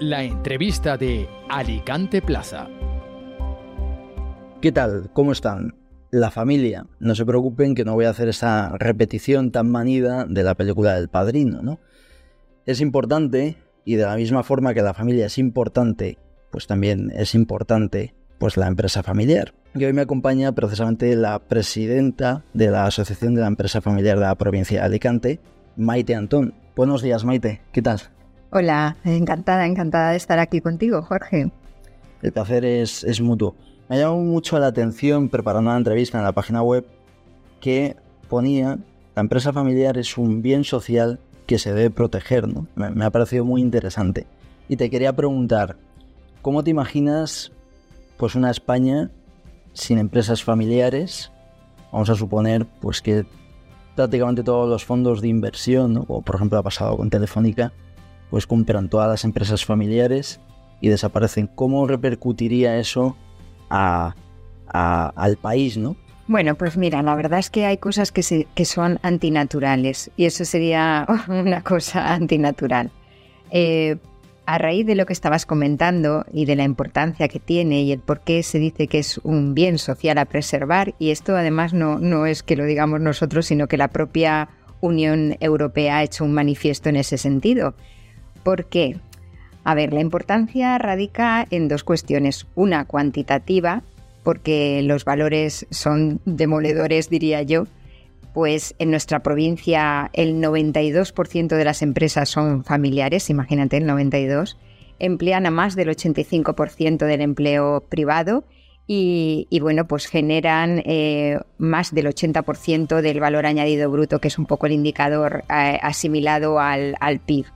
La entrevista de Alicante Plaza. ¿Qué tal? ¿Cómo están? La familia. No se preocupen que no voy a hacer esa repetición tan manida de la película del padrino, ¿no? Es importante, y de la misma forma que la familia es importante, pues también es importante pues la empresa familiar. Y hoy me acompaña precisamente la presidenta de la Asociación de la Empresa Familiar de la provincia de Alicante, Maite Antón. Buenos días, Maite. ¿Qué tal? Hola, encantada, encantada de estar aquí contigo, Jorge. El placer es, mutuo. Me llamado mucho la atención preparando la entrevista en la página web que ponía la empresa familiar es un bien social que se debe proteger, ¿no? Me, me ha parecido muy interesante. Y te quería preguntar, ¿cómo te imaginas pues una España sin empresas familiares? Vamos a suponer pues que prácticamente todos los fondos de inversión, ¿no? como por ejemplo ha pasado con Telefónica, pues compran todas las empresas familiares y desaparecen. ¿Cómo repercutiría eso al país, no? Bueno, pues mira, la verdad es que hay cosas que son antinaturales y eso sería una cosa antinatural. Eh, a raíz de lo que estabas comentando y de la importancia que tiene y el por qué se dice que es un bien social a preservar, y esto además no, no es que lo digamos nosotros, sino que la propia Unión Europea ha hecho un manifiesto en ese sentido. ¿Por qué? A ver, la importancia radica en dos cuestiones. Una cuantitativa, porque los valores son demoledores, diría yo. Pues en nuestra provincia el 92% de las empresas son familiares, imagínate el 92%, emplean a más del 85% del empleo privado y, bueno, pues generan eh, más del 80% del valor añadido bruto, que es un poco el indicador eh, asimilado al PIB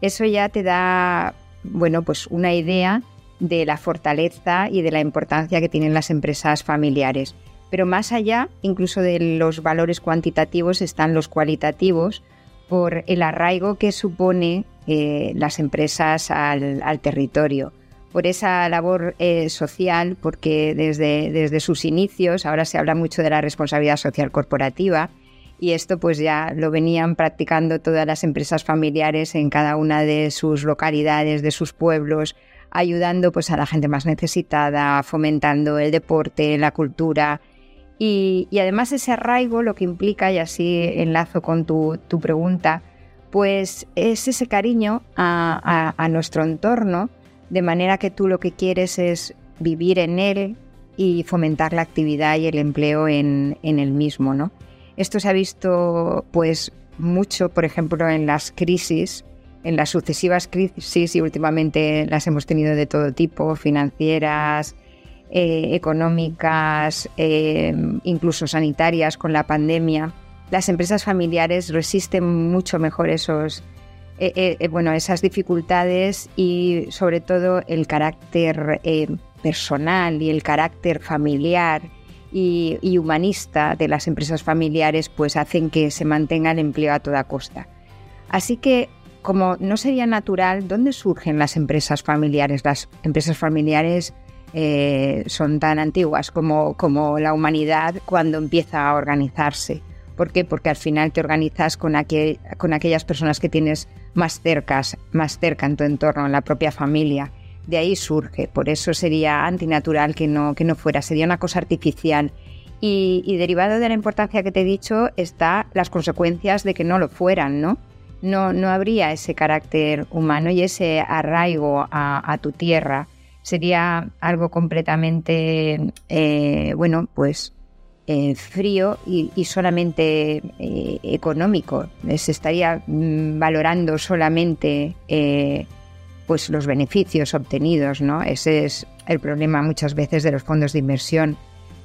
eso ya te da, bueno, pues una idea de la fortaleza y de la importancia que tienen las empresas familiares. Pero más allá, incluso de los valores cuantitativos, están los cualitativos por el arraigo que supone eh, las empresas al, territorio, por esa labor eh, social, porque desde, desde sus inicios, ahora se habla mucho de la responsabilidad social corporativa, y esto pues ya lo venían practicando todas las empresas familiares en cada una de sus localidades, de sus pueblos, ayudando pues a la gente más necesitada, fomentando el deporte, la cultura y, además ese arraigo lo que implica, y así enlazo con tu, tu pregunta, pues es ese cariño a, a, a nuestro entorno, de manera que tú lo que quieres es vivir en él y fomentar la actividad y el empleo en, en el mismo, ¿no? Esto se ha visto pues mucho, por ejemplo, en las crisis, en las sucesivas crisis y últimamente las hemos tenido de todo tipo, financieras, eh, económicas, eh, incluso sanitarias con la pandemia. Las empresas familiares resisten mucho mejor esos, eh, bueno, esas dificultades y sobre todo el carácter personal y el carácter familiar y, humanista de las empresas familiares pues hacen que se mantenga el empleo a toda costa. Así que, como no sería natural, ¿dónde surgen las empresas familiares? Las empresas familiares eh, son tan antiguas como, como la humanidad cuando empieza a organizarse. ¿Por qué? Porque al final te organizas con, aquel, con aquellas personas que tienes más, cercas, más cerca en tu entorno, en la propia familia de ahí surge. Por eso sería antinatural que no, que no fuera, sería una cosa artificial. Y, derivado de la importancia que te he dicho está las consecuencias de que no lo fueran, ¿no? No, no habría ese carácter humano y ese arraigo a, tu tierra. Sería algo completamente, eh, bueno, pues eh, frío y, solamente eh, económico. Se estaría mm, valorando solamente pues los beneficios obtenidos, ¿no? Ese es el problema muchas veces de los fondos de inversión,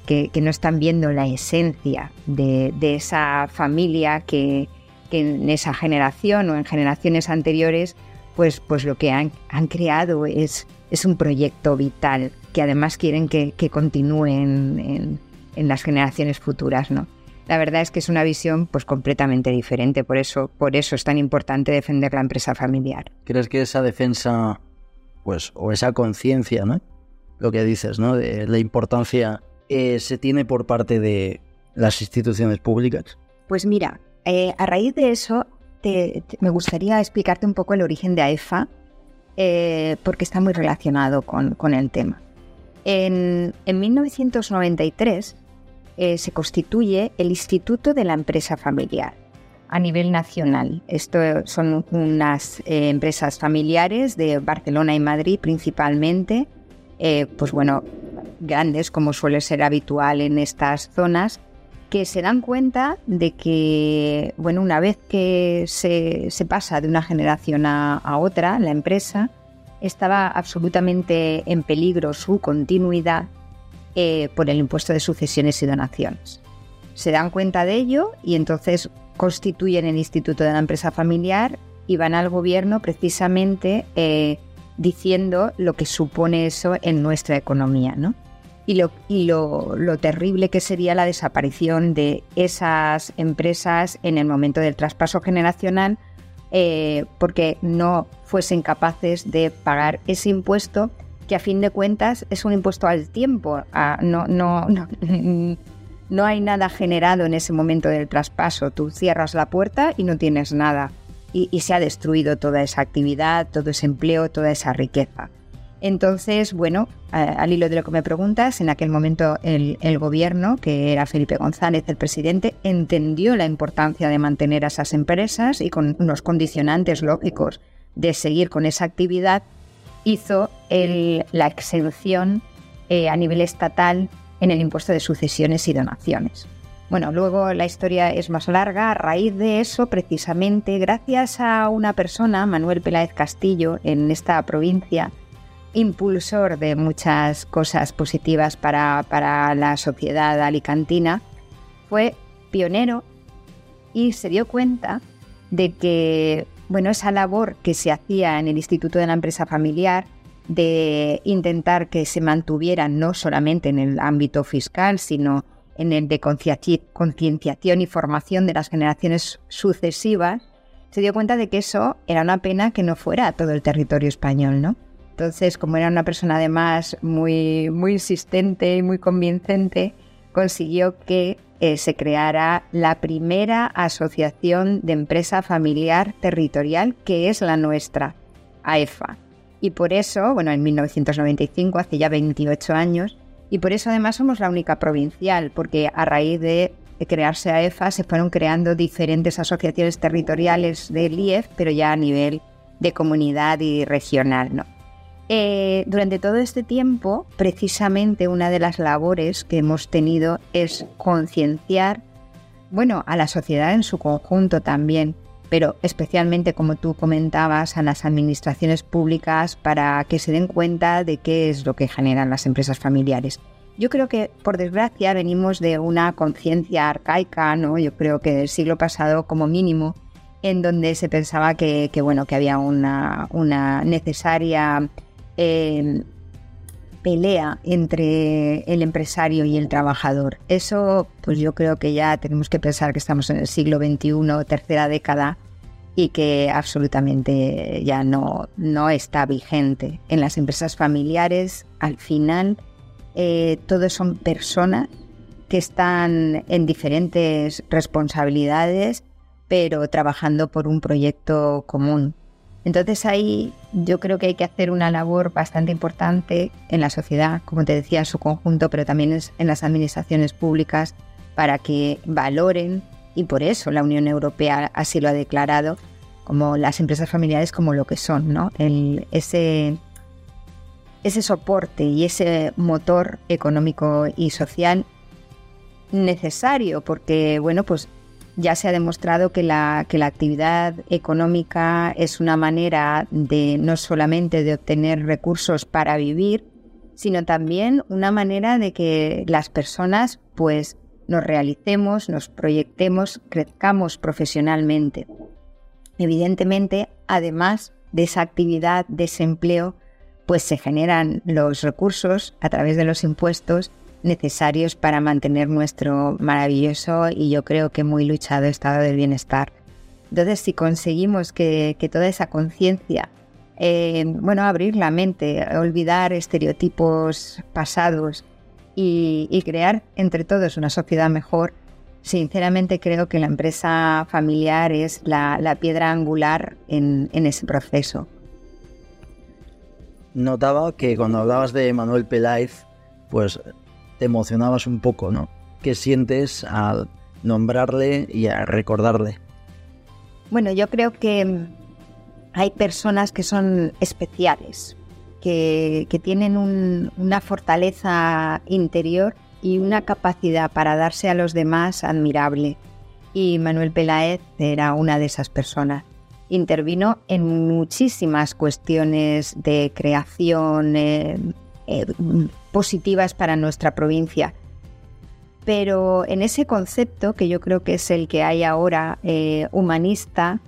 que, no están viendo la esencia de, esa familia que, que, en esa generación o en generaciones anteriores, pues, pues lo que han, han creado es, es, un proyecto vital que además quieren que, que continúe en, en, en las generaciones futuras, ¿no? La verdad es que es una visión pues completamente diferente, por eso, por eso es tan importante defender la empresa familiar. ¿Crees que esa defensa, pues, o esa conciencia, ¿no? Lo que dices, ¿no? De la importancia eh, se tiene por parte de las instituciones públicas. Pues mira, eh, a raíz de eso te, te, me gustaría explicarte un poco el origen de AEFA. eh, porque está muy relacionado con, el tema. En, 1993 eh, se constituye el Instituto de la Empresa Familiar a nivel nacional. Esto son unas eh, empresas familiares de Barcelona y Madrid principalmente, pues bueno, grandes como suele ser habitual en estas zonas, que se dan cuenta de que, bueno, una vez que se, pasa de una generación a, otra, la empresa estaba absolutamente en peligro su continuidad eh, por el impuesto de sucesiones y donaciones. Se dan cuenta de ello y entonces constituyen el Instituto de la Empresa Familiar y van al gobierno precisamente eh, diciendo lo que supone eso en nuestra economía, ¿no? y, lo, terrible que sería la desaparición de esas empresas en el momento del traspaso generacional eh, porque no fuesen capaces de pagar ese impuesto que a fin de cuentas es un impuesto al tiempo. no, no, no, hay nada generado en ese momento del traspaso. Tú cierras la puerta y no tienes nada. y se ha destruido toda esa actividad, todo ese empleo, toda esa riqueza. Entonces, bueno, al hilo de lo que me preguntas, en aquel momento el, gobierno, que era Felipe González, el presidente, entendió la importancia de mantener a esas empresas y con unos condicionantes lógicos de seguir con esa actividad, hizo la exención eh, a nivel estatal en el impuesto de sucesiones y donaciones. Bueno, luego la historia es más larga. A raíz de eso, precisamente, gracias a una persona, Manuel Peláez Castillo, en esta provincia, impulsor de muchas cosas positivas para, la sociedad alicantina, fue pionero y se dio cuenta de que bueno, esa labor que se hacía en el Instituto de la Empresa Familiar de intentar que se mantuvieran no solamente en el ámbito fiscal, sino en el de concienciación y formación de las generaciones sucesivas, se dio cuenta de que eso era una pena que no fuera todo el territorio español, ¿no? Entonces, como era una persona además muy, muy insistente y muy convincente, consiguió que eh, se creara la primera asociación de empresa familiar territorial, que es la nuestra, AEFA. Y por eso, bueno, en 1995, hace ya 28 años, y por eso además somos la única provincial, porque a raíz de crearse AEFA se fueron creando diferentes asociaciones territoriales del IEF, pero ya a nivel de comunidad y regional, ¿no? Eh, durante todo este tiempo, precisamente una de las labores que hemos tenido es concienciar, bueno, a la sociedad en su conjunto también, pero especialmente, como tú comentabas, a las administraciones públicas para que se den cuenta de qué es lo que generan las empresas familiares. Yo creo que, por desgracia, venimos de una conciencia arcaica, ¿no? Yo creo que del siglo pasado, como mínimo, en donde se pensaba que, bueno, que había una, una necesaria Em, pelea entre el empresario y el trabajador. Eso, pues yo creo que ya tenemos que pensar que estamos en el siglo XXI, tercera década, y que absolutamente ya no, no está vigente. En las empresas familiares, al final, eh, todos son personas que están en diferentes responsabilidades, pero trabajando por un proyecto común. Entonces ahí yo creo que hay que hacer una labor bastante importante en la sociedad, como te decía, en su conjunto, pero también en las administraciones públicas para que valoren, y por eso la Unión Europea así lo ha declarado, como las empresas familiares como lo que son, ¿no? ese, ese soporte y ese motor económico y social necesario, porque bueno, pues ya se ha demostrado que la, que la actividad económica es una manera de no solamente de obtener recursos para vivir, sino también una manera de que las personas pues nos realicemos, nos proyectemos, crezcamos profesionalmente. Evidentemente, además de esa actividad, de pues se generan los recursos a través de los impuestos necesarios para mantener nuestro maravilloso y yo creo que muy luchado estado del bienestar. Entonces, si conseguimos que, toda esa conciencia, eh, bueno, abrir la mente, olvidar estereotipos pasados y, crear entre todos una sociedad mejor, sinceramente creo que la empresa familiar es la, piedra angular en ese proceso. notaba que cuando hablabas de Manuel Peláez, pues te emocionabas un poco, ¿no? ¿Qué sientes al nombrarle y a recordarle? Bueno, yo creo que hay personas que son especiales, que, tienen una fortaleza interior y una capacidad para darse a los demás admirable. Y Manuel Peláez era una de esas personas. Intervino en muchísimas cuestiones de creación eh, eh, positivas para nuestra provincia. Pero en ese concepto, que yo creo que es el que hay ahora, eh, humanista,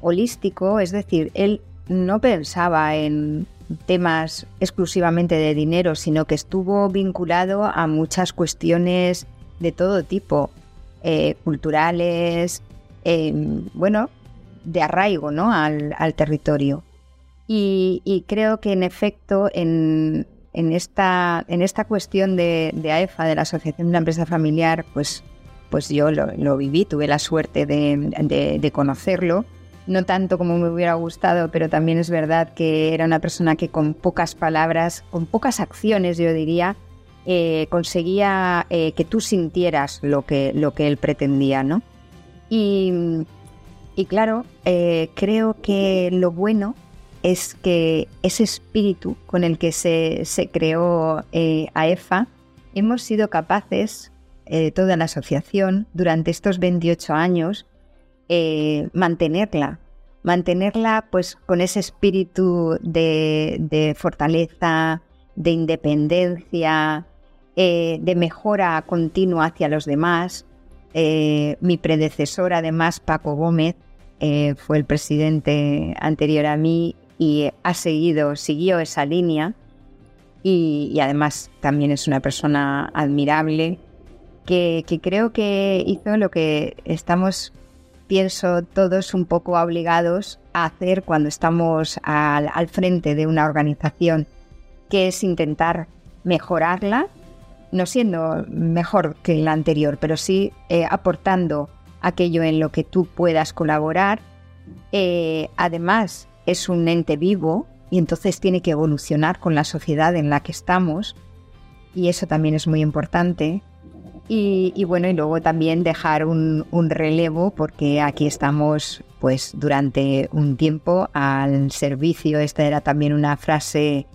holístico, es decir, él no pensaba en temas exclusivamente de dinero, sino que estuvo vinculado a muchas cuestiones de todo tipo, eh, culturales, em, bueno, de arraigo ¿no? al, territorio. Y, creo que en efecto en, esta, en esta cuestión de, AEFA, de la Asociación de la Empresa Familiar, pues, pues yo lo, viví, tuve la suerte de conocerlo no tanto como me hubiera gustado, pero también es verdad que era una persona que con pocas palabras, con pocas acciones, yo diría, eh, conseguía eh, que tú sintieras lo que, lo que él pretendía, ¿no? Y, claro, eh, creo que lo bueno es que ese espíritu con el que se, se creó AEFA, hemos sido capaces, toda la asociación, durante estos 28 años, eh, mantenerla, mantenerla pues con ese espíritu de, fortaleza, de independencia, eh, de mejora continua hacia los demás. Eh, mi predecesor, además, Paco Gómez, fue el presidente anterior a mí y ha seguido, siguió esa línea. Y, además también es una persona admirable que, creo que hizo lo que estamos pienso, todos un poco obligados a hacer cuando estamos al, frente de una organización, que es intentar mejorarla, no siendo mejor que la anterior, pero sí eh, aportando aquello en lo que tú puedas colaborar. Eh, además, es un ente vivo y entonces tiene que evolucionar con la sociedad en la que estamos y eso también es muy importante. Y, bueno, y luego también dejar un, relevo porque aquí estamos pues durante un tiempo al servicio. Esta era también una frase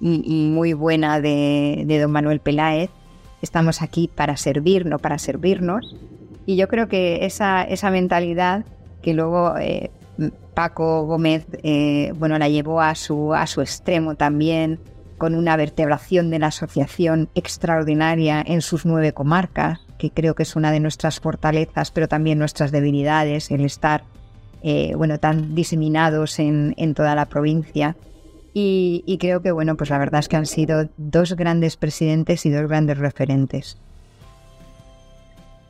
muy buena de, don Manuel Peláez. Estamos aquí para servir, no para servirnos. Y yo creo que esa, esa mentalidad que luego eh, Paco Gómez eh, bueno, la llevó a su, a su extremo también con una vertebración de la asociación extraordinaria en sus nueve comarcas, que creo que es una de nuestras fortalezas, pero también nuestras debilidades, el estar eh, bueno, tan diseminados en, toda la provincia. Y, creo que, bueno, pues la verdad es que han sido dos grandes presidentes y dos grandes referentes.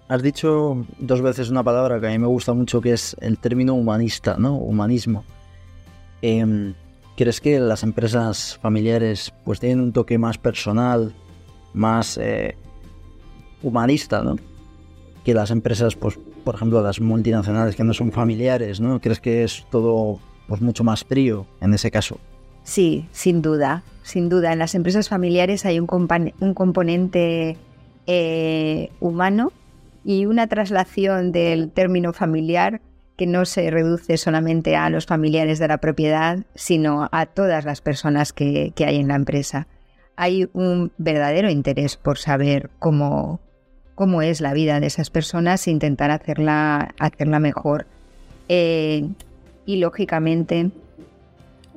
Has dicho dos veces una palabra que a mí me gusta mucho, que es el término humanista, ¿no? Humanismo. Em, ¿Crees que las empresas familiares pues tienen un toque más personal, más eh, humanista, ¿no? Que las empresas, pues, por ejemplo, las multinacionales que no son familiares, ¿no? ¿Crees que es todo pues mucho más frío en ese caso? Sí, sin duda, sin duda. En las empresas familiares hay un, un componente eh, humano y una traslación del término familiar que no se reduce solamente a los familiares de la propiedad, sino a todas las personas que, hay en la empresa. Hay un verdadero interés por saber cómo, cómo es la vida de esas personas e intentar hacerla, hacerla mejor. Eh, y lógicamente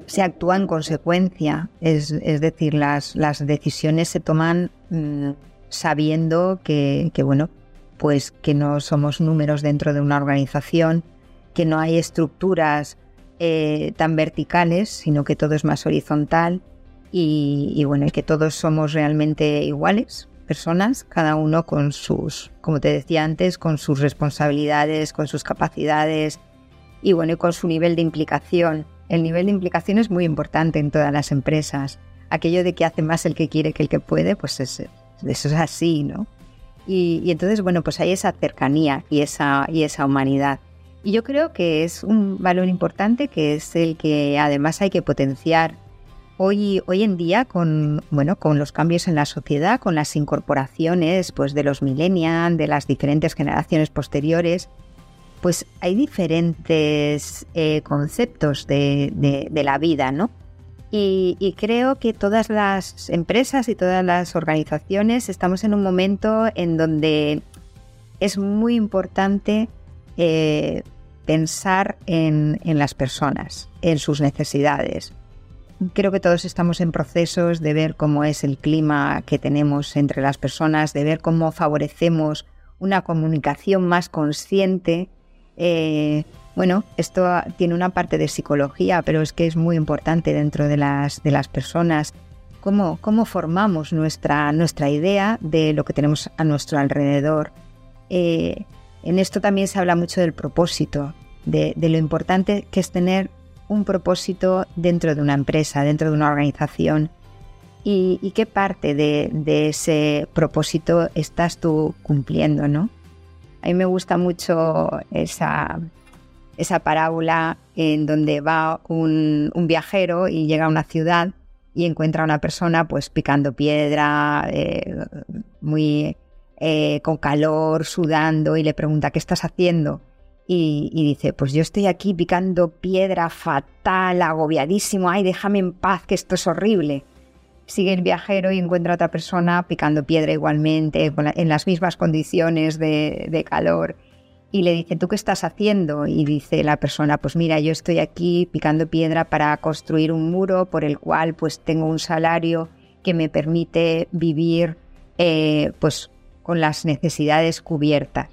se actúa en consecuencia, es, decir, las, las, decisiones se toman mm, sabiendo que, que, bueno, pues que no somos números dentro de una organización, que no hay estructuras eh, tan verticales, sino que todo es más horizontal y, bueno, que todos somos realmente iguales, personas, cada uno con sus, como te decía antes, con sus responsabilidades, con sus capacidades y bueno, y con su nivel de implicación. El nivel de implicación es muy importante en todas las empresas. Aquello de que hace más el que quiere que el que puede, pues es, eso es así, ¿no? Y, entonces, bueno, pues hay esa cercanía y esa, y esa humanidad. Y yo creo que es un valor importante que es el que además hay que potenciar hoy, hoy en día, con, bueno, con los cambios en la sociedad, con las incorporaciones pues, de los millennials, de las diferentes generaciones posteriores, pues hay diferentes eh, conceptos de, la vida, ¿no? Y, creo que todas las empresas y todas las organizaciones estamos en un momento en donde es muy importante eh, pensar en, las personas, en sus necesidades. Creo que todos estamos en procesos de ver cómo es el clima que tenemos entre las personas, de ver cómo favorecemos una comunicación más consciente. Eh, bueno, esto tiene una parte de psicología, pero es que es muy importante dentro de las, de las personas. Cómo, cómo formamos nuestra, nuestra idea de lo que tenemos a nuestro alrededor. Eh, en esto también se habla mucho del propósito, de, lo importante que es tener un propósito dentro de una empresa, dentro de una organización. ¿Y, qué parte de, ese propósito estás tú cumpliendo, no? A mí me gusta mucho esa, esa parábola en donde va un, viajero y llega a una ciudad y encuentra a una persona pues picando piedra, eh, muy eh, con calor, sudando, y le pregunta, ¿qué estás haciendo? Y, dice, pues yo estoy aquí picando piedra fatal, agobiadísimo, ay, déjame en paz, que esto es horrible. Sigue el viajero y encuentra a otra persona picando piedra igualmente, en las mismas condiciones de, de calor. Y le dice, ¿tú qué estás haciendo? Y dice la persona, pues mira, yo estoy aquí picando piedra para construir un muro por el cual pues tengo un salario que me permite vivir eh, pues con las necesidades cubiertas.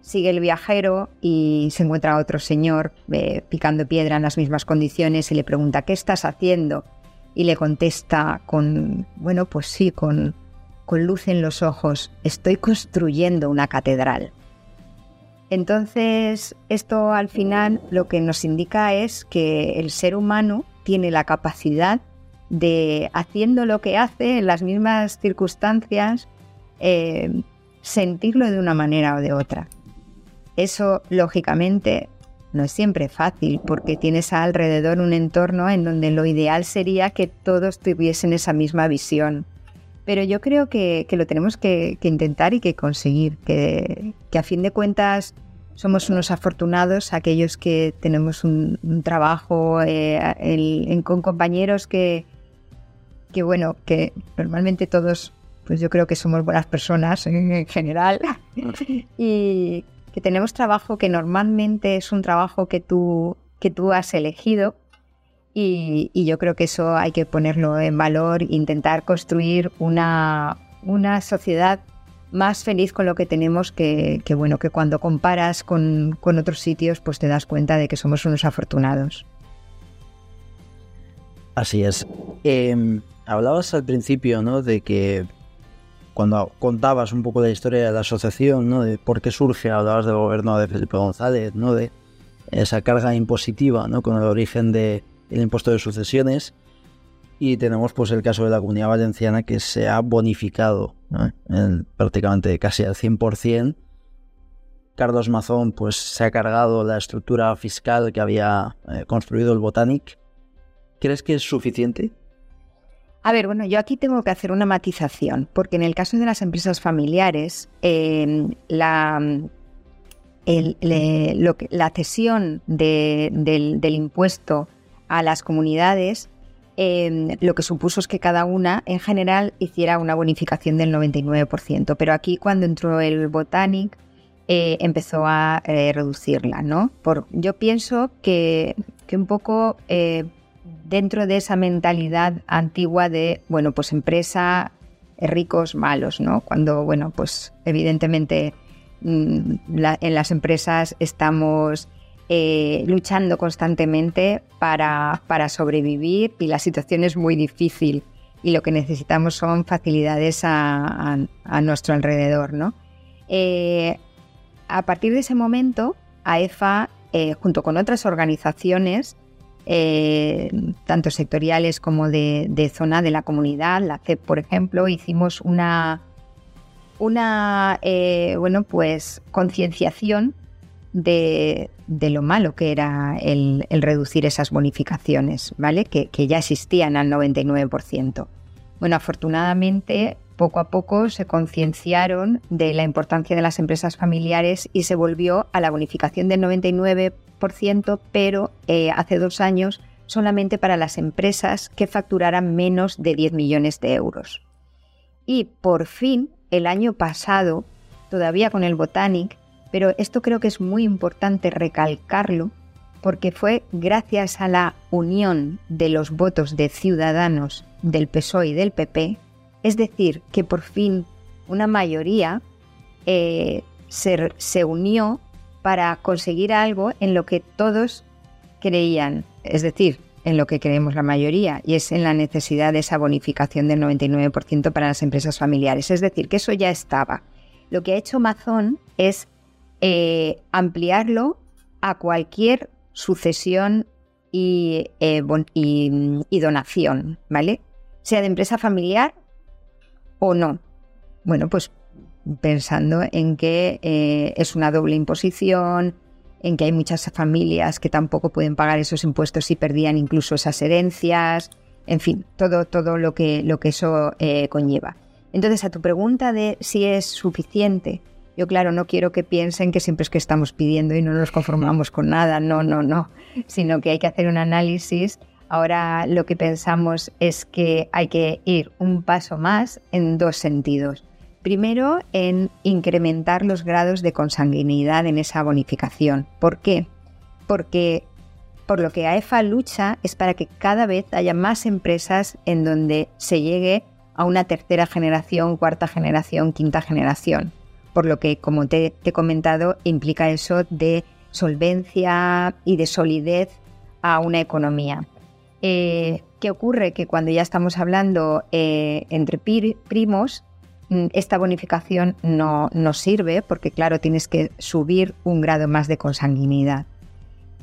Sigue el viajero y se encuentra otro señor eh, picando piedra en las mismas condiciones y le pregunta ¿qué estás haciendo? Y le contesta con, bueno, pues sí, con, con luz en los ojos, estoy construyendo una catedral. Entonces, esto al final lo que nos indica es que el ser humano tiene la capacidad de, haciendo lo que hace en las mismas circunstancias, eh, sentirlo de una manera o de otra. Eso, lógicamente, no es siempre fácil porque tienes alrededor un entorno en donde lo ideal sería que todos tuviesen esa misma visión. Pero yo creo que, lo tenemos que, intentar y que conseguir, que, a fin de cuentas somos unos afortunados aquellos que tenemos un, trabajo eh, con compañeros que, que, bueno, que normalmente todos pues yo creo que somos buenas personas en general. Y que tenemos trabajo que normalmente es un trabajo que tú, que tú has elegido y, yo creo que eso hay que ponerlo en valor, intentar construir una, una sociedad más feliz con lo que tenemos que, bueno, que cuando comparas con, otros sitios pues te das cuenta de que somos unos afortunados. Así es. Em, hablabas al principio, ¿no? De que cuando contabas un poco de la historia de la asociación, ¿no? de por qué surge, hablabas del gobierno de Felipe González, ¿no? de esa carga impositiva ¿no? con el origen del impuesto de sucesiones. Y tenemos pues el caso de la comunidad valenciana que se ha bonificado prácticamente casi al 100%. Carlos Mazón pues se ha cargado la estructura fiscal que había eh, construido el Botanic. ¿Crees que es suficiente? A ver, bueno, yo aquí tengo que hacer una matización, porque en el caso de las empresas familiares, em, la, la cesión del, impuesto a las comunidades em, lo que supuso es que cada una en general hiciera una bonificación del 99%, pero aquí cuando entró el Botanic eh, empezó a eh, reducirla, ¿no? Por, yo pienso que, que un poco eh, dentro de esa mentalidad antigua de, bueno, pues empresa, ricos, malos, ¿no? Cuando, bueno, pues evidentemente mm, en las empresas estamos eh, luchando constantemente para, para, sobrevivir y la situación es muy difícil y lo que necesitamos son facilidades a, nuestro alrededor, ¿no? Eh, a partir de ese momento, AEFA, junto con otras organizaciones, eh, tanto sectoriales como de, zona de la comunidad, la CEP, por ejemplo, hicimos una, una eh, bueno, pues concienciación de, lo malo que era el, reducir esas bonificaciones, ¿vale? Que, ya existían al 99%. Bueno, afortunadamente poco a poco se concienciaron de la importancia de las empresas familiares y se volvió a la bonificación del 99%, pero eh, hace dos años solamente para las empresas que facturaran menos de 10 millones de euros. Y por fin, el año pasado, todavía con el Botanic, pero esto creo que es muy importante recalcarlo, porque fue gracias a la unión de los votos de ciudadanos del PSOE y del PP es decir, que por fin una mayoría eh, se, unió para conseguir algo en lo que todos creían, es decir, en lo que creemos la mayoría, y es en la necesidad de esa bonificación del 99% para las empresas familiares. Es decir, que eso ya estaba. Lo que ha hecho Amazon es eh, ampliarlo a cualquier sucesión y, eh, y donación, ¿vale? Sea de empresa familiar o no. Bueno, pues pensando en que eh, es una doble imposición, en que hay muchas familias que tampoco pueden pagar esos impuestos y perdían incluso esas herencias, en fin, todo, todo lo, que, lo que eso conlleva. Entonces, a tu pregunta de si es suficiente, yo claro, no quiero que piensen que siempre es que estamos pidiendo y no nos conformamos con nada, no, no, no, sino que hay que hacer un análisis Ahora lo que pensamos es que hay que ir un paso más en dos sentidos. Primero, en incrementar los grados de consanguinidad en esa bonificación. ¿Por qué? Porque por lo que AEFA lucha es para que cada vez haya más empresas en donde se llegue a una tercera generación, cuarta generación, quinta generación. Por lo que, como te, he comentado, implica eso de solvencia y de solidez a una economía. Eh, ¿Qué ocurre? Que cuando ya estamos hablando eh, entre primos, mm, esta bonificación no, no sirve porque, claro, tienes que subir un grado más de consanguinidad.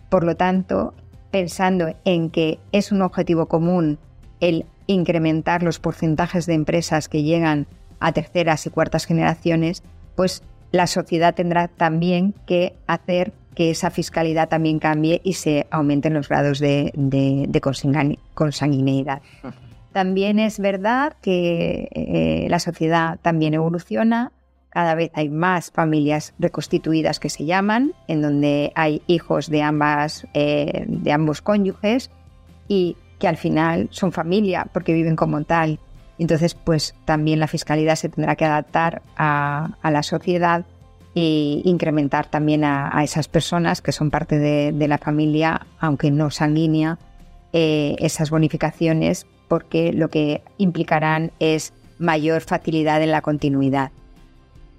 Por lo tanto, pensando en que es un objetivo común el incrementar los porcentajes de empresas que llegan a terceras y cuartas generaciones, pues la sociedad tendrá también que hacer que esa fiscalidad también cambie y se aumenten los grados de, consanguinidad. También es verdad que eh, la sociedad también evoluciona, cada vez hay más familias reconstituidas que se llaman, en donde hay hijos de, ambas, eh, de ambos cónyuges y que al final son familia porque viven como tal. Entonces, pues también la fiscalidad se tendrá que adaptar a, la sociedad e incrementar también a, esas personas que son parte de, la familia, aunque no sanguínea, eh, esas bonificaciones porque lo que implicarán es mayor facilidad en la continuidad.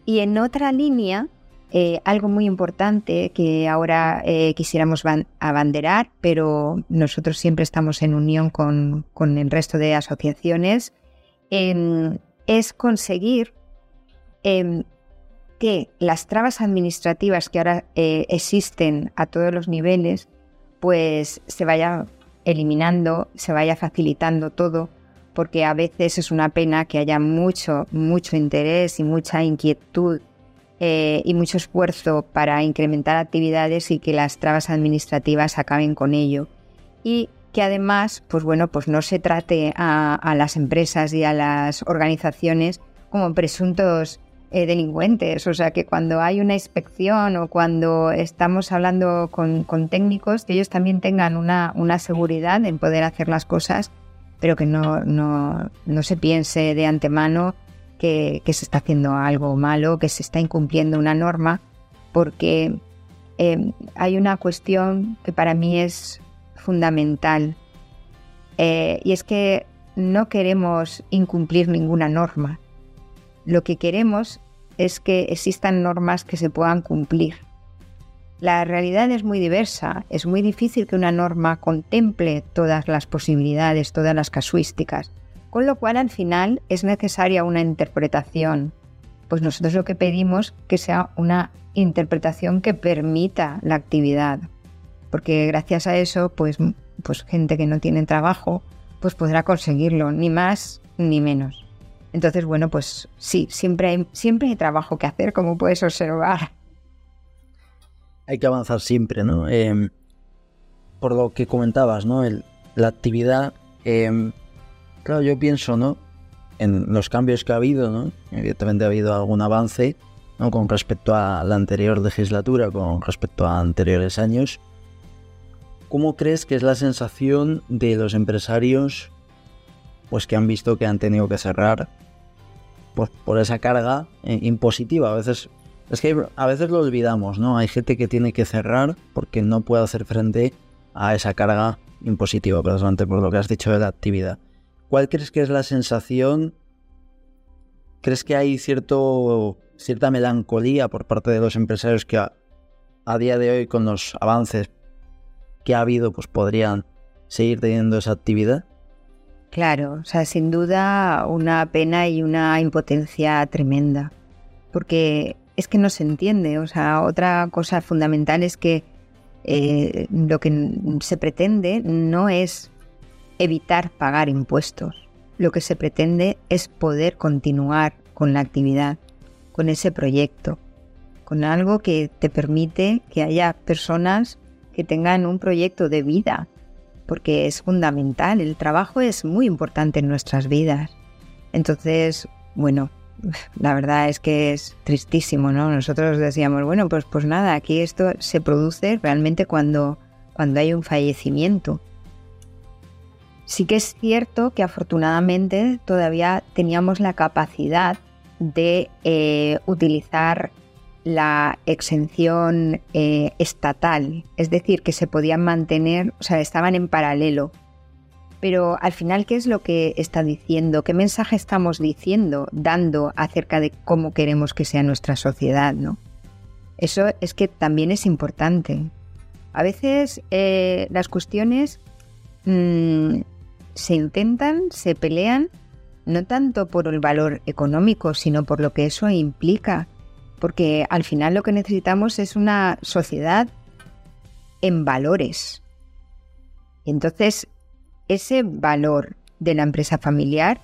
Y en otra línea, eh, algo muy importante que ahora eh, quisiéramos abanderar, pero nosotros siempre estamos en unión con, el resto de asociaciones, em, es conseguir em, que las trabas administrativas que ahora eh, existen a todos los niveles, pues se vaya eliminando, se vaya facilitando todo, porque a veces es una pena que haya mucho, mucho interés y mucha inquietud eh, y mucho esfuerzo para incrementar actividades y que las trabas administrativas acaben con ello. Que además, pues bueno, pues no se trate a, las empresas y a las organizaciones como presuntos eh, delincuentes. O sea, que cuando hay una inspección o cuando estamos hablando con, técnicos, que ellos también tengan una, seguridad en poder hacer las cosas, pero que no, no, se piense de antemano que, se está haciendo algo malo, que se está incumpliendo una norma, porque eh, hay una cuestión que para mí es fundamental. Eh, y es que no queremos incumplir ninguna norma. Lo que queremos es que existan normas que se puedan cumplir. La realidad es muy diversa, es muy difícil que una norma contemple todas las posibilidades, todas las casuísticas, con lo cual al final es necesaria una interpretación. Pues nosotros lo que pedimos que sea una interpretación que permita la actividad, porque gracias a eso, pues, pues gente que no tiene trabajo, pues podrá conseguirlo, ni más ni menos. Entonces, bueno, pues sí, siempre hay, siempre hay trabajo que hacer, como puedes observar. hay que avanzar siempre, ¿no? Em, por lo que comentabas, ¿no? la actividad, em, claro, yo pienso, ¿no? En los cambios que ha habido, ¿no? Evidentemente ha habido algún avance, ¿no? Con respecto a la anterior legislatura, con respecto a anteriores años. ¿Cómo crees que es la sensación de los empresarios pues que han visto que han tenido que cerrar por esa carga eh, impositiva? A veces es que a veces lo olvidamos, ¿no? Hay gente que tiene que cerrar porque no puede hacer frente a esa carga impositiva, precisamente por lo que has dicho de la actividad. ¿Cuál crees que es la sensación? ¿Crees que hay cierto, cierta melancolía por parte de los empresarios que a, a día de hoy con los avances que ha habido pues podrían seguir teniendo esa actividad? Claro, o sea, sin duda una pena y una impotencia tremenda, porque es que no se entiende. O sea, otra cosa fundamental es que eh, lo que se pretende no es evitar pagar impuestos. Lo que se pretende es poder continuar con la actividad, con ese proyecto, con algo que te permite que haya personas que tengan un proyecto de vida, porque es fundamental, el trabajo es muy importante en nuestras vidas. Entonces, bueno, la verdad es que es tristísimo, ¿no? Nosotros decíamos, bueno, pues, pues nada, aquí esto se produce realmente cuando, cuando hay un fallecimiento. Sí que es cierto que afortunadamente todavía teníamos la capacidad de eh, utilizar la exención eh, estatal, es decir, que se podían mantener, o sea, estaban en paralelo pero al final, ¿qué es lo que está diciendo? ¿Qué mensaje estamos diciendo, dando acerca de cómo queremos que sea nuestra sociedad? ¿no? Eso es que también es importante. A veces eh, las cuestiones mm, se intentan, se pelean, no tanto por el valor económico, sino por lo que eso implica. Porque al final lo que necesitamos es una sociedad en valores. Entonces, ese valor de la empresa familiar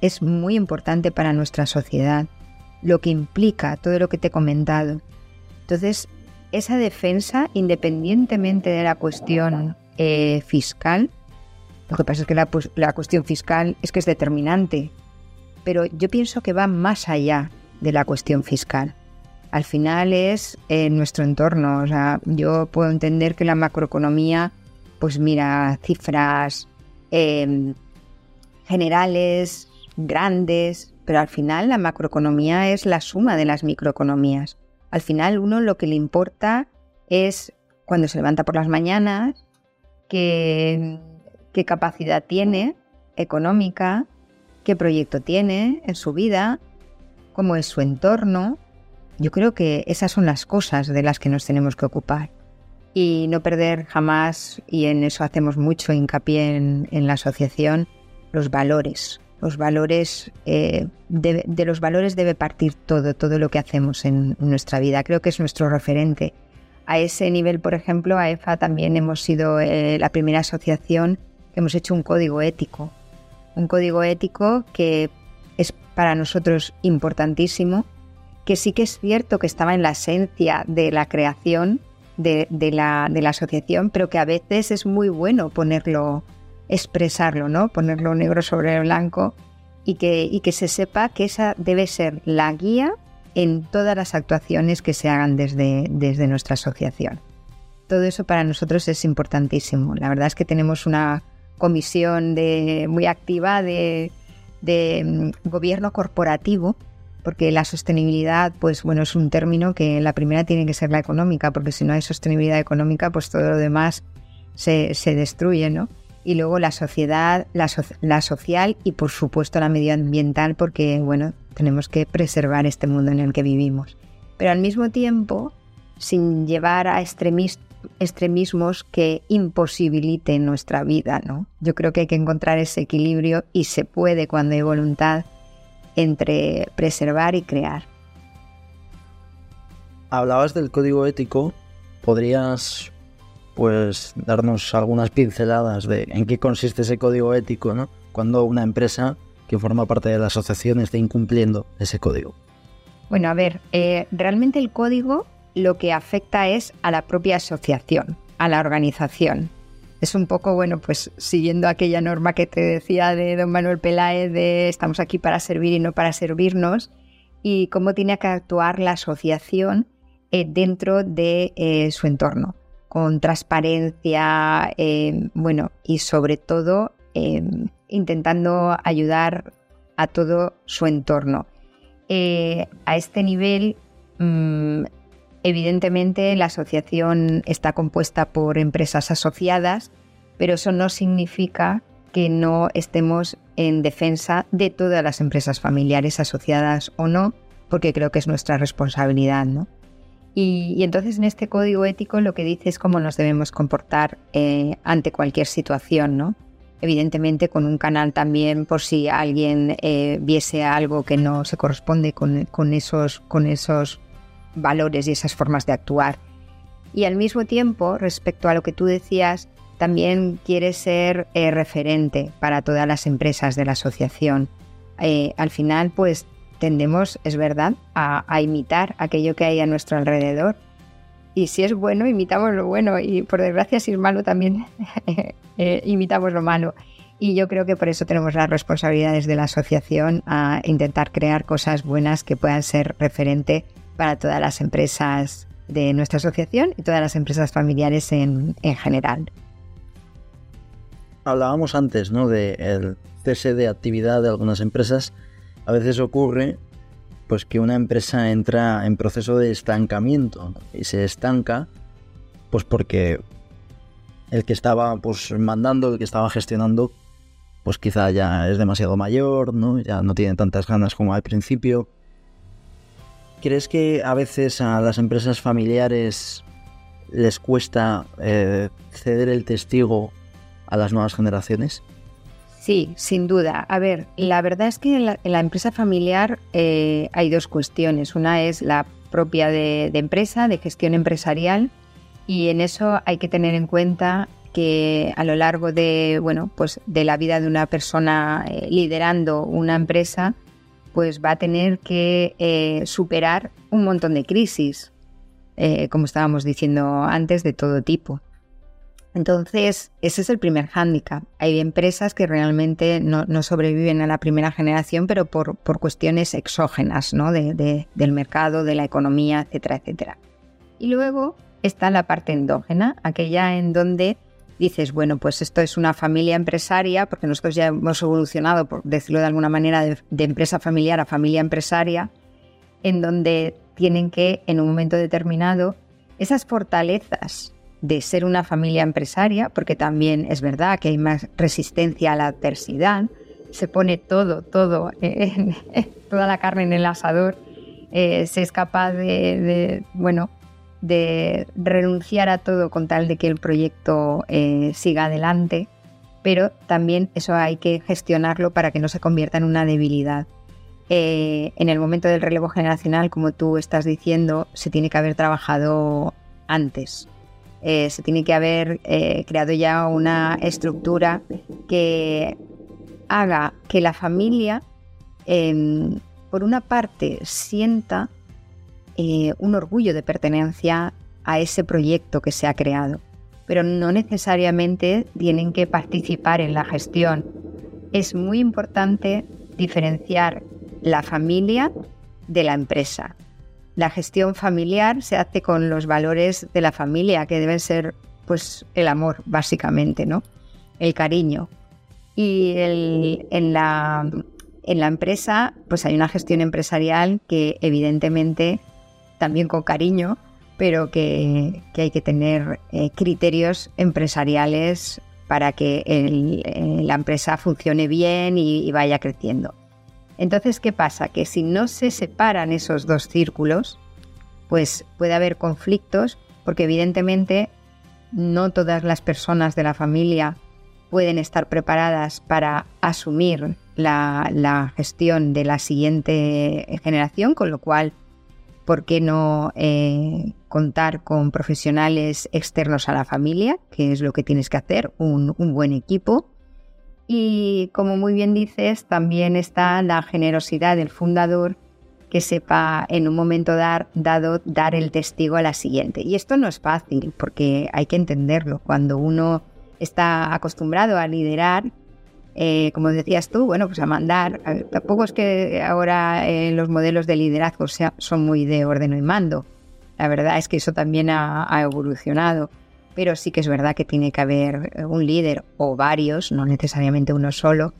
es muy importante para nuestra sociedad, lo que implica todo lo que te he comentado. Entonces, esa defensa, independientemente de la cuestión eh, fiscal, lo que pasa es que la, la, cuestión fiscal es que es determinante, pero yo pienso que va más allá de la cuestión fiscal. Al final es en nuestro entorno, o sea, yo puedo entender que la macroeconomía pues mira, cifras em, generales, grandes, pero al final la macroeconomía es la suma de las microeconomías. Al final uno lo que le importa es cuando se levanta por las mañanas, qué, qué capacidad tiene económica, qué proyecto tiene en su vida, cómo es su entorno. Yo creo que esas son las cosas de las que nos tenemos que ocupar y no perder jamás, y en eso hacemos mucho hincapié en, la asociación, los valores. Los valores, eh, de, los valores debe partir todo, todo lo que hacemos en nuestra vida. Creo que es nuestro referente. A ese nivel, por ejemplo, a EFA también hemos sido eh, la primera asociación que hemos hecho un código ético. Un código ético que es para nosotros importantísimo, que sí que es cierto que estaba en la esencia de la creación, de, la, de la asociación, pero que a veces es muy bueno ponerlo, expresarlo, ¿no? Ponerlo negro sobre blanco y que, y que se sepa que esa debe ser la guía en todas las actuaciones que se hagan desde, desde nuestra asociación. Todo eso para nosotros es importantísimo. La verdad es que tenemos una comisión de, muy activa de, de mm, gobierno corporativo porque la sostenibilidad, pues bueno, es un término que la primera tiene que ser la económica, porque si no hay sostenibilidad económica, pues todo lo demás se, destruye, ¿no? Y luego la sociedad, la, la social y por supuesto la medioambiental, porque bueno, tenemos que preservar este mundo en el que vivimos. Pero al mismo tiempo, sin llevar a extremismos que imposibiliten nuestra vida, ¿no? Yo creo que hay que encontrar ese equilibrio y se puede cuando hay voluntad entre preservar y crear. Hablabas del código ético, ¿podrías pues darnos algunas pinceladas de en qué consiste ese código ético, ¿no? Cuando una empresa que forma parte de la asociación esté incumpliendo ese código. Bueno, a ver, eh, realmente el código lo que afecta es a la propia asociación, a la organización. Es un poco, bueno, pues siguiendo aquella norma que te decía de don Manuel Peláez de estamos aquí para servir y no para servirnos, y cómo tiene que actuar la asociación eh, dentro de eh, su entorno, con transparencia, eh, bueno, y sobre todo intentando ayudar a todo su entorno. a este nivel, mm, evidentemente, la asociación está compuesta por empresas asociadas, pero eso no significa que no estemos en defensa de todas las empresas familiares asociadas o no, porque creo que es nuestra responsabilidad, ¿no? Y, entonces en este código ético lo que dice es cómo nos debemos comportar eh, ante cualquier situación, ¿no? Evidentemente con un canal también por si alguien eh, viese algo que no se corresponde con, esos, con esos valores y esas formas de actuar. Y al mismo tiempo, respecto a lo que tú decías, también quiere ser eh, referente para todas las empresas de la asociación. Eh, al final, pues tendemos, es verdad, a, imitar aquello que hay a nuestro alrededor. Y si es bueno, imitamos lo bueno. Y por desgracia, si es malo, también eh, imitamos lo malo. Y yo creo que por eso tenemos las responsabilidades de la asociación a intentar crear cosas buenas que puedan ser referente para todas las empresas de nuestra asociación y todas las empresas familiares en, en general hablábamos antes, ¿no? De el cese de actividad de algunas empresas. A veces ocurre pues que una empresa entra en proceso de estancamiento y se estanca pues porque el que estaba pues mandando, el que estaba gestionando pues quizá ya es demasiado mayor, ¿no? Ya no tiene tantas ganas como al principio. ¿Crees que a veces a las empresas familiares les cuesta eh, ceder el testigo a las nuevas generaciones? Sí, sin duda. A ver, la verdad es que en la, empresa familiar eh, hay dos cuestiones. Una es la propia de, empresa, de gestión empresarial, y en eso hay que tener en cuenta que a lo largo de, bueno, pues de la vida de una persona eh, liderando una empresa, pues va a tener que eh, superar un montón de crisis, como estábamos diciendo antes, de todo tipo. Entonces, ese es el primer hándicap. Hay empresas que realmente no, sobreviven a la primera generación, pero por, cuestiones exógenas ¿no? del mercado, de la economía, etcétera, etcétera. Y luego está la parte endógena, aquella en donde dices, bueno, pues esto es una familia empresaria, porque nosotros ya hemos evolucionado, por decirlo de alguna manera, de, empresa familiar a familia empresaria, en donde tienen que, en un momento determinado, esas fortalezas de ser una familia empresaria, porque también es verdad que hay más resistencia a la adversidad, se pone todo, todo, toda la carne en el asador, eh, se es capaz de, bueno, de renunciar a todo con tal de que el proyecto eh, siga adelante, pero también eso hay que gestionarlo para que no se convierta en una debilidad. Eh, en el momento del relevo generacional, como tú estás diciendo, se tiene que haber trabajado antes. Eh, se tiene que haber creado ya una estructura que haga que la familia, em, por una parte, sienta eh, un orgullo de pertenencia a ese proyecto que se ha creado, pero no necesariamente tienen que participar en la gestión. Es muy importante diferenciar la familia de la empresa la gestión familiar se hace con los valores de la familia, que deben ser pues el amor, básicamente, ¿no? El cariño. Y en, la, en la empresa, pues hay una gestión empresarial que evidentemente también con cariño, pero que, hay que tener eh, criterios empresariales para que eh, la empresa funcione bien y vaya creciendo. Entonces, ¿qué pasa? Que si no se separan esos dos círculos, pues puede haber conflictos, porque evidentemente no todas las personas de la familia pueden estar preparadas para asumir la, gestión de la siguiente generación, con lo cual, ¿por qué no eh, contar con profesionales externos a la familia, que es lo que tienes que hacer, un buen equipo? Y como muy bien dices, también está la generosidad del fundador que sepa en un momento dado dar el testigo a la siguiente. Y esto no es fácil porque hay que entenderlo. Cuando uno está acostumbrado a liderar, eh, como decías tú, bueno, pues a mandar. tampoco es que ahora eh, los modelos de liderazgo son muy de orden y mando. La verdad es que eso también ha, evolucionado. Pero sí que es verdad que tiene que haber un líder o varios, no necesariamente uno solo,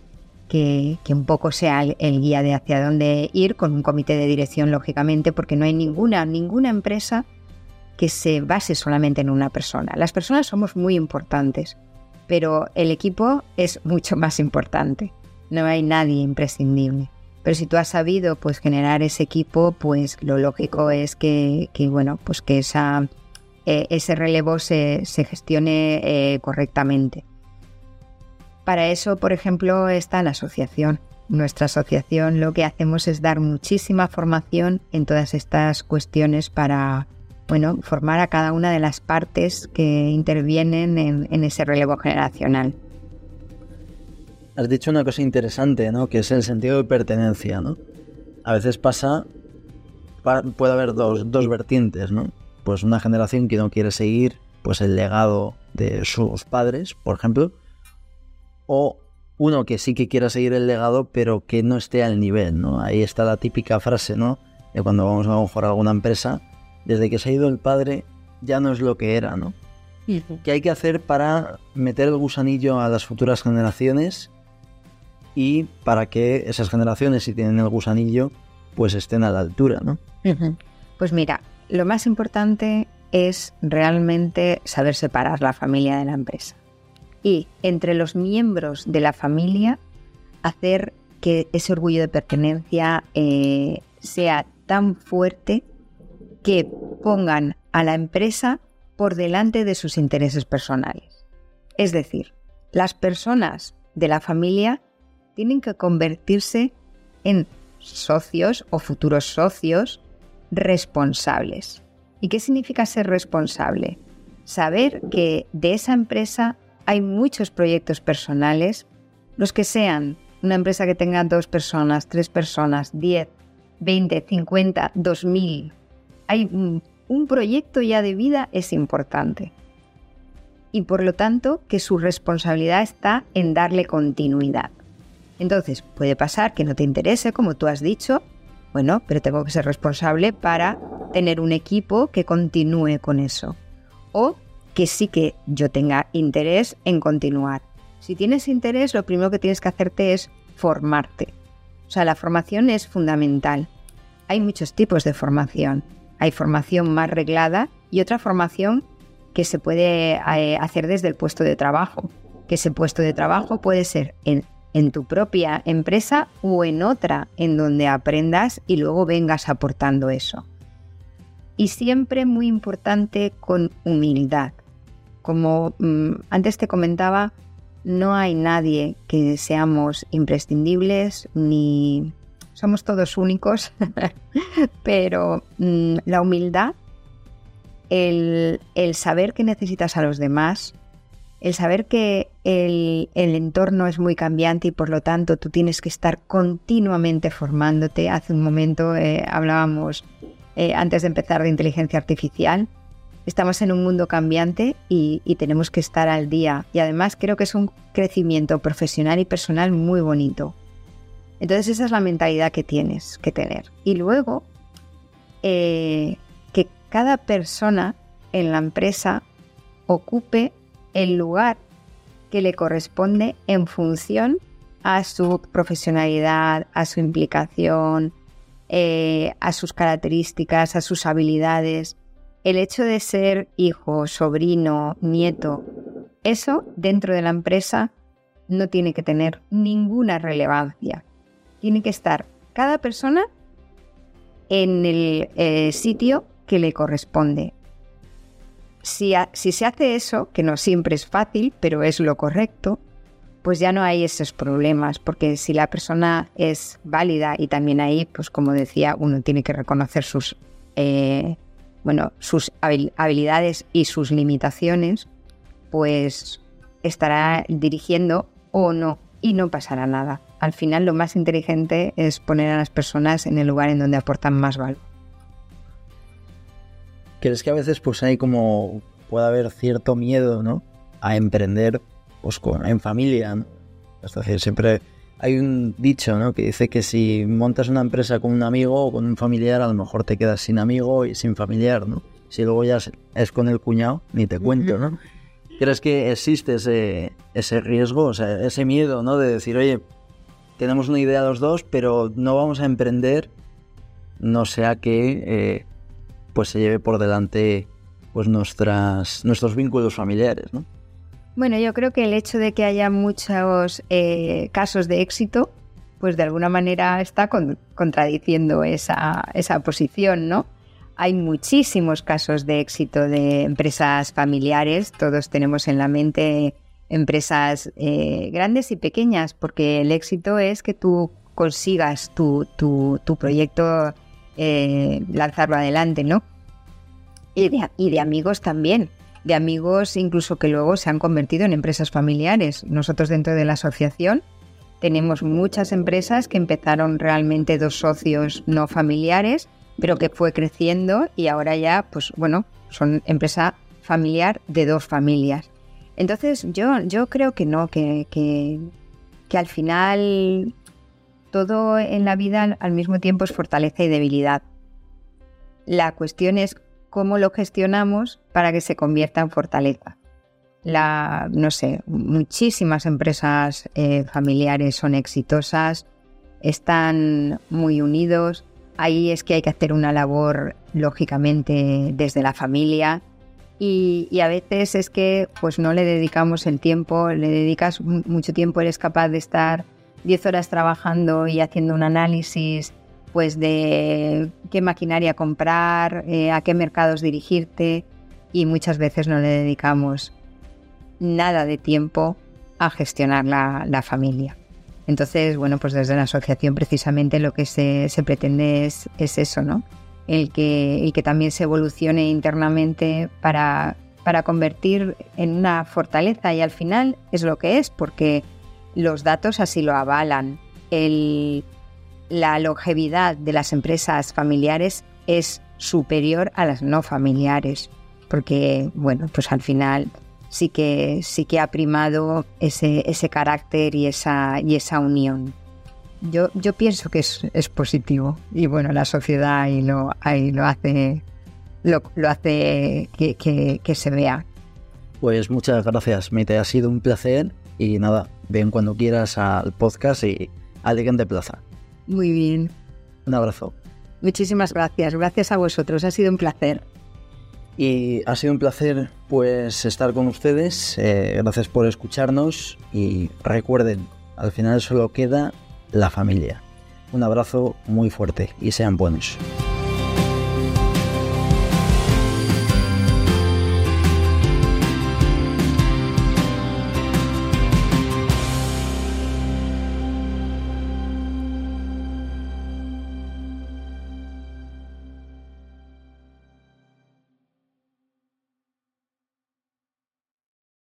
que, un poco sea el, guía de hacia dónde ir, con un comité de dirección, lógicamente, porque no hay ninguna, ninguna empresa que se base solamente en una persona. Las personas somos muy importantes, pero el equipo es mucho más importante. No hay nadie imprescindible. Pero si tú has sabido pues generar ese equipo, pues lo lógico es que, bueno, pues que esa, eh, ese relevo se, gestione eh, correctamente. Para eso, por ejemplo, está la asociación. Nuestra asociación lo que hacemos es dar muchísima formación en todas estas cuestiones para, bueno, formar a cada una de las partes que intervienen en, ese relevo generacional. Has dicho una cosa interesante, ¿no? Que es el sentido de pertenencia, ¿no? A veces pasa, puede haber dos, dos vertientes, ¿no? Pues una generación que no quiere seguir pues el legado de sus padres, por ejemplo, o uno que sí que quiera seguir el legado, pero que no esté al nivel, ¿no? Ahí está la típica frase, ¿no? De cuando vamos a mejorar alguna empresa, desde que se ha ido el padre, ya no es lo que era, ¿no? ¿Qué hay que hacer para meter el gusanillo a las futuras generaciones y para que esas generaciones, si tienen el gusanillo, pues estén a la altura, ¿no? Pues mira, lo más importante es realmente saber separar la familia de la empresa y entre los miembros de la familia hacer que ese orgullo de pertenencia eh, sea tan fuerte que pongan a la empresa por delante de sus intereses personales. Es decir, las personas de la familia tienen que convertirse en socios o futuros socios responsables. ¿Y qué significa ser responsable? Saber que de esa empresa hay muchos proyectos personales, los que sean una empresa que tenga dos personas, tres personas, diez, veinte, cincuenta, dos mil. Hay un, proyecto ya de vida es importante. Y por lo tanto que su responsabilidad está en darle continuidad. Entonces, puede pasar que no te interese, como tú has dicho, bueno, pero tengo que ser responsable para tener un equipo que continúe con eso. O que sí que yo tenga interés en continuar. Si tienes interés, lo primero que tienes que hacerte es formarte. O sea, la formación es fundamental. Hay muchos tipos de formación. Hay formación más reglada y otra formación que se puede eh, hacer desde el puesto de trabajo. Que ese puesto de trabajo puede ser en, tu propia empresa o en otra en donde aprendas y luego vengas aportando eso. Y siempre muy importante con humildad. Como mm, antes te comentaba, no hay nadie que seamos imprescindibles ni somos todos únicos, pero mm, la humildad, el, saber que necesitas a los demás, el saber que el, entorno es muy cambiante y por lo tanto tú tienes que estar continuamente formándote. Hace un momento eh, hablábamos eh, antes de empezar de inteligencia artificial estamos en un mundo cambiante y, tenemos que estar al día. Y además creo que es un crecimiento profesional y personal muy bonito. Entonces esa es la mentalidad que tienes que tener. Y luego, eh, que cada persona en la empresa ocupe el lugar que le corresponde en función a su profesionalidad, a su implicación, eh, a sus características, a sus habilidades el hecho de ser hijo, sobrino, nieto, eso dentro de la empresa no tiene que tener ninguna relevancia. Tiene que estar cada persona en el eh, sitio que le corresponde. Si, si se hace eso, que no siempre es fácil, pero es lo correcto, pues ya no hay esos problemas, porque si la persona es válida y también ahí, pues como decía, uno tiene que reconocer sus eh, bueno, sus habilidades y sus limitaciones, pues estará dirigiendo o no y no pasará nada. Al final lo más inteligente es poner a las personas en el lugar en donde aportan más valor. ¿Crees que a veces pues hay como puede haber cierto miedo, ¿no? A emprender pues en familia, ¿no? Es decir, siempre hay un dicho, ¿no? Que dice que si montas una empresa con un amigo o con un familiar, a lo mejor te quedas sin amigo y sin familiar, ¿no? Si luego ya es con el cuñado, ni te cuento, ¿no? ¿Crees que existe ese, ese riesgo, o sea, ese miedo, ¿no? De decir, oye, tenemos una idea los dos, pero no vamos a emprender, no sea que eh, pues se lleve por delante pues nuestras, nuestros vínculos familiares, ¿no? Bueno, yo creo que el hecho de que haya muchos eh, casos de éxito, pues de alguna manera está contradiciendo esa, esa posición, ¿no? Hay muchísimos casos de éxito de empresas familiares, todos tenemos en la mente empresas eh, grandes y pequeñas, porque el éxito es que tú consigas tu, proyecto eh, lanzarlo adelante, ¿no? Y de, y de amigos también, de amigos incluso que luego se han convertido en empresas familiares. Nosotros dentro de la asociación tenemos muchas empresas que empezaron realmente dos socios no familiares pero que fue creciendo y ahora ya, pues bueno, son empresa familiar de dos familias. Entonces yo, yo creo que no, que, que, que al final todo en la vida al mismo tiempo es fortaleza y debilidad. La cuestión es cómo lo gestionamos para que se convierta en fortaleza. La, no sé, muchísimas empresas eh, familiares son exitosas, están muy unidos, Ahí es que hay que hacer una labor, lógicamente, desde la familia. Y, a veces es que pues no le dedicamos el tiempo, le dedicas mucho tiempo, eres capaz de estar 10 horas trabajando y haciendo un análisis pues de qué maquinaria comprar, eh, a qué mercados dirigirte y muchas veces no le dedicamos nada de tiempo a gestionar la familia. Entonces, bueno, pues desde la asociación precisamente lo que se, pretende es, eso, ¿no? El que, el que también se evolucione internamente para, para convertir en una fortaleza y al final es lo que es, porque los datos así lo avalan. la longevidad de las empresas familiares es superior a las no familiares, porque, bueno, pues al final sí que, sí que ha primado ese, ese carácter y esa, y esa unión. Yo, yo pienso que es, es positivo y bueno, la sociedad ahí lo, ahí lo hace, lo, lo hace que, que, que, se vea. Pues muchas gracias, Mite, ha sido un placer y nada, ven cuando quieras al podcast y al de Plaza. Muy bien. Un abrazo. Muchísimas gracias, gracias a vosotros, ha sido un placer. Y ha sido un placer pues estar con ustedes. Eh, gracias por escucharnos y recuerden, al final solo queda la familia. Un abrazo muy fuerte y sean buenos.